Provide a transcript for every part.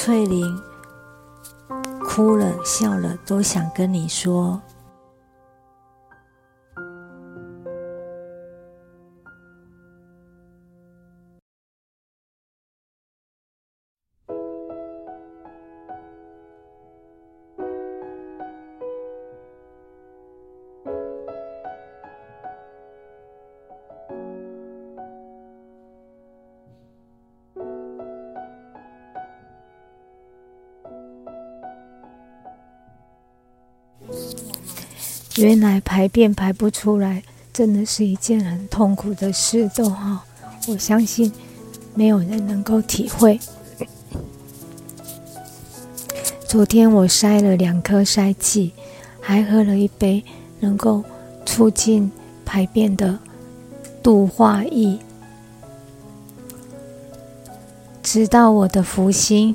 翠玲哭了笑了，都想跟你说。原来排便排不出来，真的是一件很痛苦的事，都哈。我相信没有人能够体会。昨天我塞了两颗塞剂，还喝了一杯能够促进排便的度化液，直到我的福星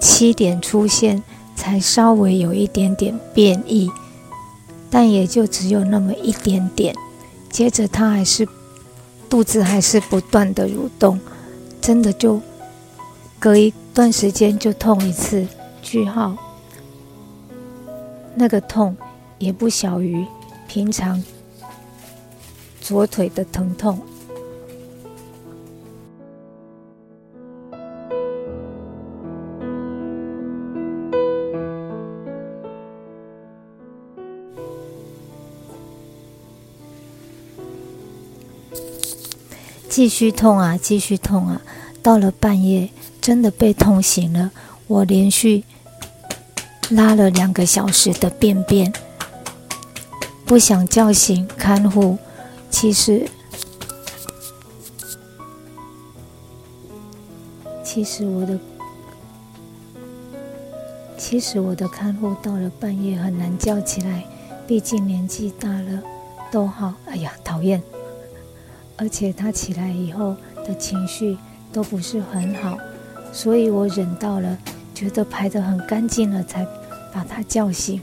七点出现。才稍微有一点点变异，但也就只有那么一点点。接着他还是肚子还是不断的蠕动，真的就隔一段时间就痛一次。句号，那个痛也不小于平常左腿的疼痛。继续痛啊，继续痛啊！到了半夜，真的被痛醒了。我连续拉了两个小时的便便，不想叫醒看护。其实，其实我的，其实我的看护到了半夜很难叫起来，毕竟年纪大了。都好，哎呀，讨厌。而且他起来以后的情绪都不是很好，所以我忍到了，觉得排得很干净了，才把他叫醒。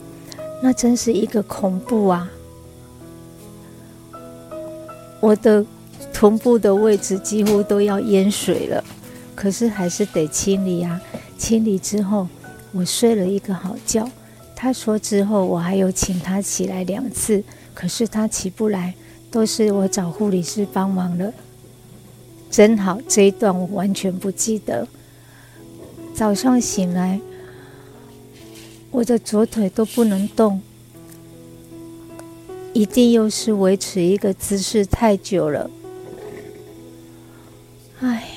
那真是一个恐怖啊！我的臀部的位置几乎都要淹水了，可是还是得清理啊。清理之后，我睡了一个好觉。他说之后我还有请他起来两次，可是他起不来。都是我找护理师帮忙了，真好。这一段我完全不记得。早上醒来，我的左腿都不能动，一定又是维持一个姿势太久了。唉，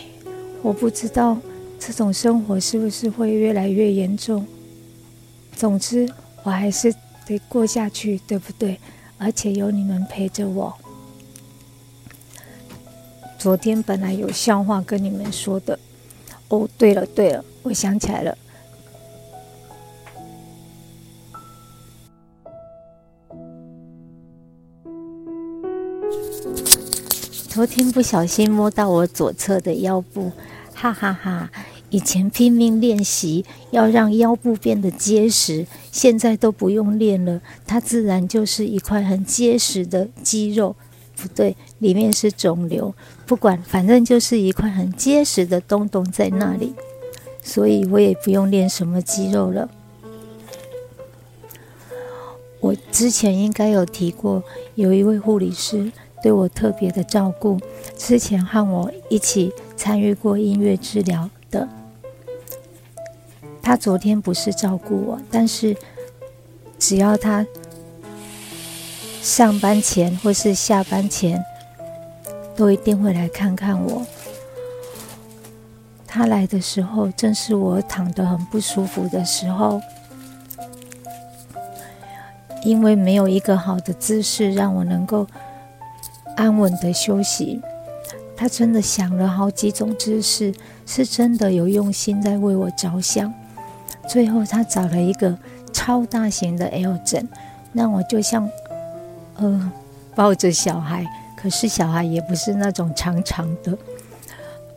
我不知道这种生活是不是会越来越严重。总之，我还是得过下去，对不对？而且有你们陪着我。昨天本来有笑话跟你们说的，哦，对了对了，我想起来了。昨天不小心摸到我左侧的腰部，哈哈哈！以前拼命练习要让腰部变得结实，现在都不用练了，它自然就是一块很结实的肌肉。不对，里面是肿瘤。不管，反正就是一块很结实的东东在那里，所以我也不用练什么肌肉了。我之前应该有提过，有一位护理师对我特别的照顾，之前和我一起参与过音乐治疗的。他昨天不是照顾我，但是只要他。上班前或是下班前，都一定会来看看我。他来的时候，正是我躺得很不舒服的时候，因为没有一个好的姿势让我能够安稳的休息。他真的想了好几种姿势，是真的有用心在为我着想。最后，他找了一个超大型的 L 枕，让我就像。呃，抱着小孩，可是小孩也不是那种长长的，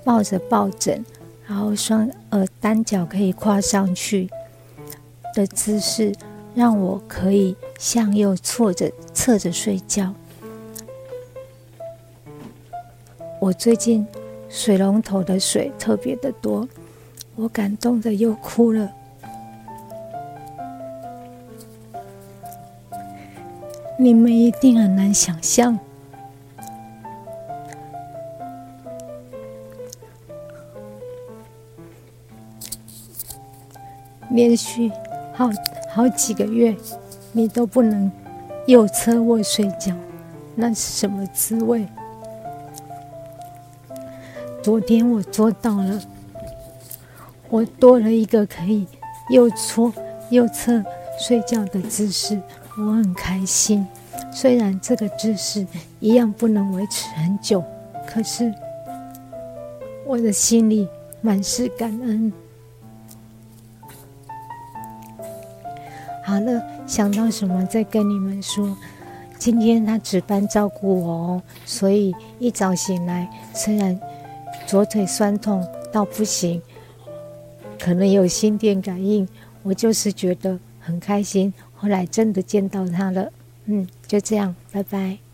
抱着抱枕，然后双呃单脚可以跨上去的姿势，让我可以向右侧着侧着睡觉。我最近水龙头的水特别的多，我感动的又哭了。你们一定很难想象，连续好好几个月，你都不能右侧卧睡觉，那是什么滋味？昨天我做到了，我多了一个可以右搓右侧睡觉的姿势。我很开心，虽然这个姿势一样不能维持很久，可是我的心里满是感恩。好了，想到什么再跟你们说。今天他值班照顾我哦，所以一早醒来，虽然左腿酸痛到不行，可能有心电感应，我就是觉得很开心。后来真的见到他了，嗯，就这样，拜拜。